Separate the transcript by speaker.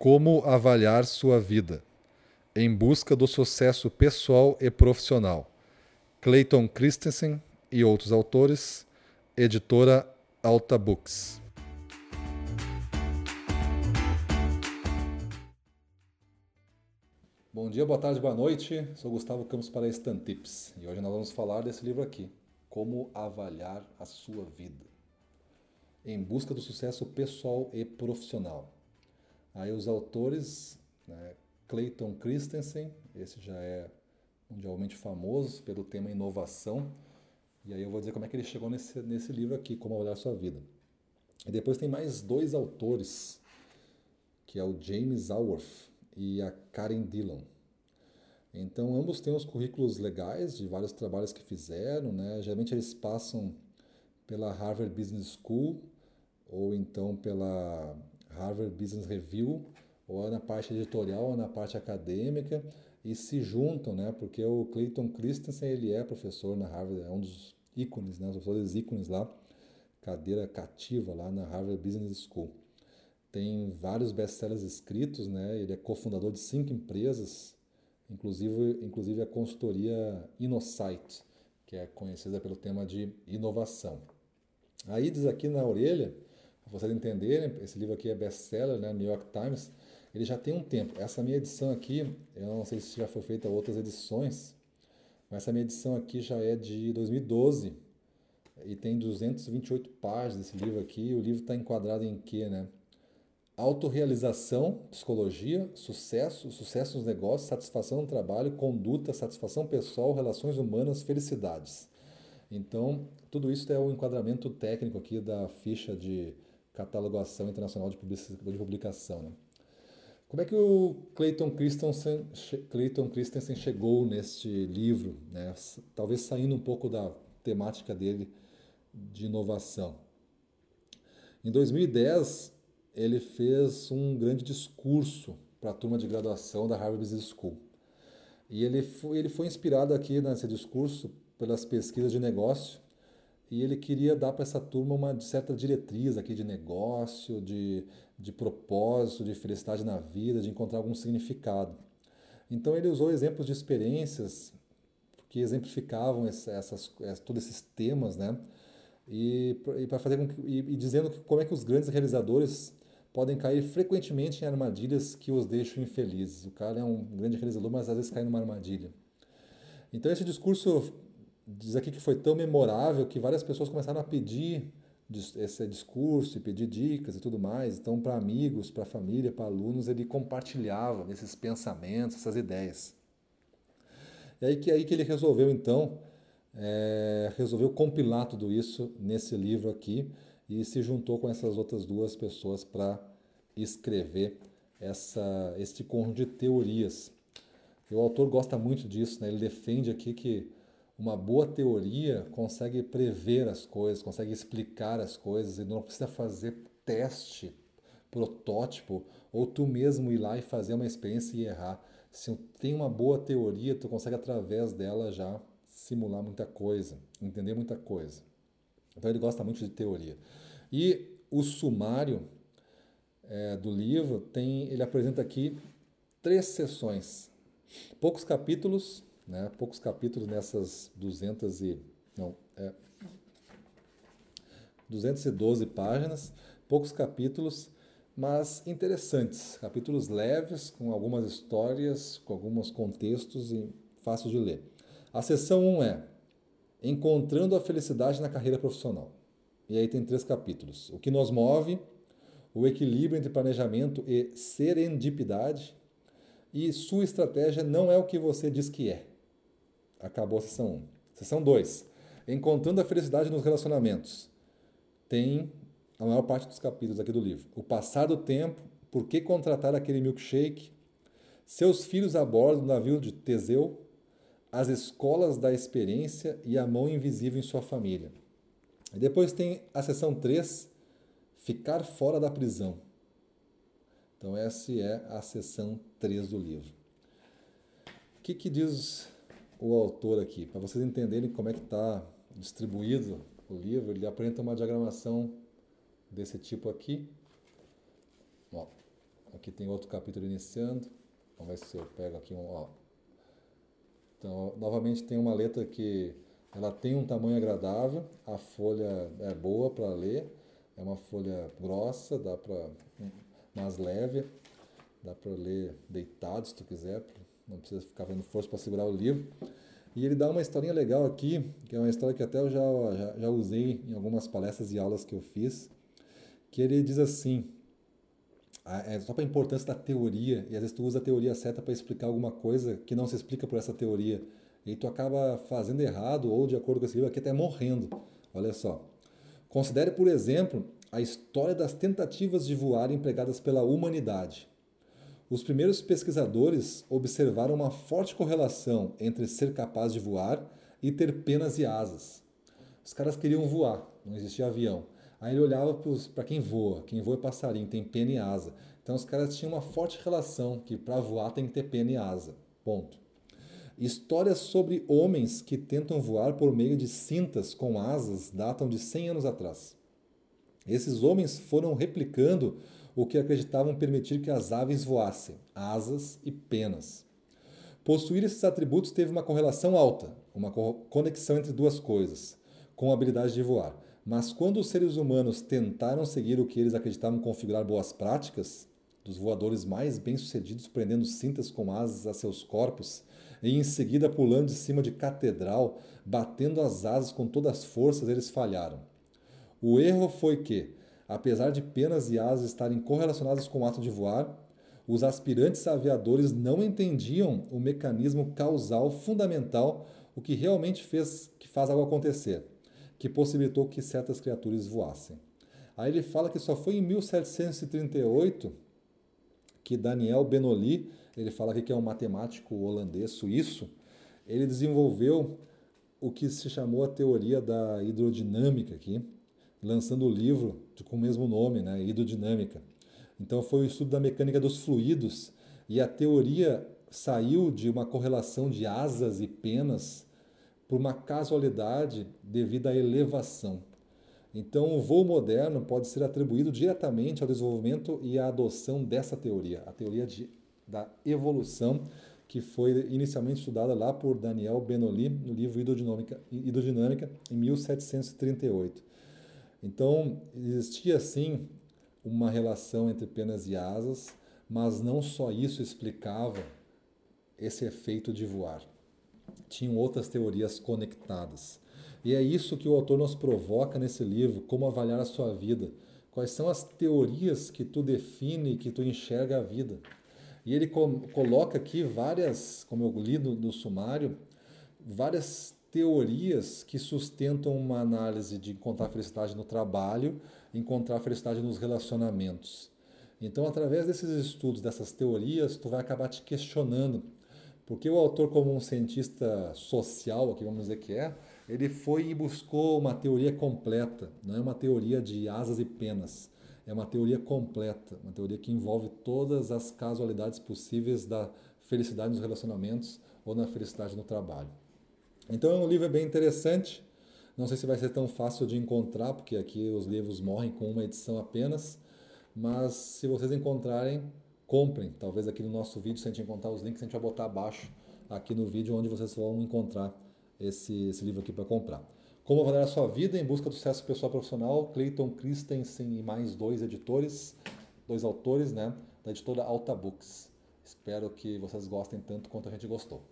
Speaker 1: Como avaliar sua vida? Em busca do sucesso pessoal e profissional. Clayton Christensen e outros autores. Editora Alta Books. Bom dia, boa tarde, boa noite. Sou Gustavo Campos para Instant Tips e hoje nós vamos falar desse livro aqui, Como avaliar a sua vida. Em busca do sucesso pessoal e profissional. Aí os autores, né, Clayton Christensen, esse já é mundialmente famoso pelo tema inovação. E aí eu vou dizer como é que ele chegou nesse, nesse livro aqui, Como Olhar Sua Vida. E depois tem mais dois autores, que é o James Alworth e a Karen Dillon. Então ambos têm os currículos legais de vários trabalhos que fizeram, né? Geralmente eles passam pela Harvard Business School ou então pela Harvard Business Review, ou na parte editorial ou na parte acadêmica, e se juntam, né? Porque o Clayton Christensen, ele é professor na Harvard, é um dos ícones, né? Os professores ícones lá, cadeira cativa lá na Harvard Business School. Tem vários best-sellers escritos, né? Ele é cofundador de cinco empresas, inclusive, inclusive a consultoria InnoSight, que é conhecida pelo tema de inovação. Aí diz aqui na orelha vocês entenderem, esse livro aqui é best-seller, né, New York Times, ele já tem um tempo. Essa minha edição aqui, eu não sei se já foi feita outras edições, mas essa minha edição aqui já é de 2012 e tem 228 páginas esse livro aqui. O livro está enquadrado em quê, né? Autorrealização, psicologia, sucesso, sucesso nos negócios, satisfação no trabalho, conduta, satisfação pessoal, relações humanas, felicidades. Então, tudo isso é o enquadramento técnico aqui da ficha de catalogação internacional de, publicação. Né? Como é que o Clayton Christensen, Clayton Christensen chegou neste livro, né? talvez saindo um pouco da temática dele de inovação? Em 2010, ele fez um grande discurso para a turma de graduação da Harvard Business School. E ele foi, ele foi inspirado aqui nesse discurso pelas pesquisas de negócio e ele queria dar para essa turma uma certa diretriz aqui de negócio, de, de propósito, de felicidade na vida, de encontrar algum significado. Então ele usou exemplos de experiências que exemplificavam essas, essas, todos esses temas, né? E, e para fazer que, e, e dizendo que, como é que os grandes realizadores podem cair frequentemente em armadilhas que os deixam infelizes. O cara é um grande realizador, mas às vezes cai numa armadilha. Então esse discurso diz aqui que foi tão memorável que várias pessoas começaram a pedir esse discurso e pedir dicas e tudo mais. Então, para amigos, para família, para alunos, ele compartilhava esses pensamentos, essas ideias. E aí que, aí que ele resolveu, então, é, resolveu compilar tudo isso nesse livro aqui e se juntou com essas outras duas pessoas para escrever essa, este conjunto de teorias. E o autor gosta muito disso, né? ele defende aqui que uma boa teoria consegue prever as coisas, consegue explicar as coisas e não precisa fazer teste, protótipo, ou tu mesmo ir lá e fazer uma experiência e errar. Se tem uma boa teoria, tu consegue através dela já simular muita coisa, entender muita coisa. Então ele gosta muito de teoria. E o sumário é, do livro tem, ele apresenta aqui três sessões, poucos capítulos, né? Poucos capítulos nessas 200 e não, é 212 páginas, poucos capítulos, mas interessantes, capítulos leves com algumas histórias, com alguns contextos e fácil de ler. A seção 1 é Encontrando a felicidade na carreira profissional. E aí tem três capítulos: O que nos move, o equilíbrio entre planejamento e serendipidade, e sua estratégia não é o que você diz que é. Acabou a sessão 1. Sessão 2. Encontrando a felicidade nos relacionamentos. Tem a maior parte dos capítulos aqui do livro. O passar do tempo, por que contratar aquele milkshake, seus filhos a bordo do navio de Teseu, as escolas da experiência e a mão invisível em sua família. E depois tem a sessão 3, ficar fora da prisão. Então essa é a sessão 3 do livro. O que, que diz o autor aqui, para vocês entenderem como é que está distribuído o livro, ele apresenta uma diagramação desse tipo aqui. Ó, Aqui tem outro capítulo iniciando. Vamos ver se eu pego aqui um. Ó. Então, novamente tem uma letra que ela tem um tamanho agradável, a folha é boa para ler, é uma folha grossa, dá para mais leve, dá para ler deitado se tu quiser, não precisa ficar fazendo força para segurar o livro. E ele dá uma historinha legal aqui, que é uma história que até eu já, já, já usei em algumas palestras e aulas que eu fiz, que ele diz assim, é só para a importância da teoria, e às vezes tu usa a teoria certa para explicar alguma coisa que não se explica por essa teoria, e tu acaba fazendo errado ou de acordo com esse livro aqui até morrendo. Olha só. Considere, por exemplo, a história das tentativas de voar empregadas pela humanidade. Os primeiros pesquisadores observaram uma forte correlação entre ser capaz de voar e ter penas e asas. Os caras queriam voar, não existia avião. Aí ele olhava para quem voa, quem voa é passarinho, tem pena e asa. Então os caras tinham uma forte relação que para voar tem que ter pena e asa. Ponto. Histórias sobre homens que tentam voar por meio de cintas com asas datam de 100 anos atrás. Esses homens foram replicando o que acreditavam permitir que as aves voassem, asas e penas. Possuir esses atributos teve uma correlação alta, uma conexão entre duas coisas, com a habilidade de voar. Mas quando os seres humanos tentaram seguir o que eles acreditavam configurar boas práticas, dos voadores mais bem-sucedidos prendendo cintas com asas a seus corpos e em seguida pulando de cima de catedral, batendo as asas com todas as forças, eles falharam. O erro foi que, apesar de penas e asas estarem correlacionadas com o ato de voar, os aspirantes aviadores não entendiam o mecanismo causal fundamental, o que realmente fez que faz algo acontecer que possibilitou que certas criaturas voassem. Aí ele fala que só foi em 1738 que Daniel Benoli, ele fala que é um matemático holandês suíço, ele desenvolveu o que se chamou a teoria da hidrodinâmica aqui, lançando o livro com o mesmo nome, né, hidrodinâmica. Então foi o estudo da mecânica dos fluidos e a teoria saiu de uma correlação de asas e penas por uma casualidade devido à elevação. Então, o voo moderno pode ser atribuído diretamente ao desenvolvimento e à adoção dessa teoria, a teoria de, da evolução, que foi inicialmente estudada lá por Daniel Benoli no livro Hidrodinâmica, Hidrodinâmica em 1738. Então, existia sim uma relação entre penas e asas, mas não só isso explicava esse efeito de voar tinham outras teorias conectadas. E é isso que o autor nos provoca nesse livro, como avaliar a sua vida. Quais são as teorias que tu define, que tu enxerga a vida. E ele coloca aqui várias, como eu li no, no sumário, várias teorias que sustentam uma análise de encontrar felicidade no trabalho, encontrar felicidade nos relacionamentos. Então, através desses estudos, dessas teorias, tu vai acabar te questionando porque o autor, como um cientista social, aqui vamos dizer que é, ele foi e buscou uma teoria completa, não é uma teoria de asas e penas, é uma teoria completa, uma teoria que envolve todas as casualidades possíveis da felicidade nos relacionamentos ou na felicidade no trabalho. Então é um livro bem interessante, não sei se vai ser tão fácil de encontrar, porque aqui os livros morrem com uma edição apenas, mas se vocês encontrarem, comprem. Talvez aqui no nosso vídeo, se a gente encontrar os links, a gente vai botar abaixo aqui no vídeo onde vocês vão encontrar esse, esse livro aqui para comprar. Como avaliar a sua vida em busca do sucesso pessoal profissional, Clayton Christensen e mais dois editores, dois autores, né, da editora Alta Books. Espero que vocês gostem tanto quanto a gente gostou.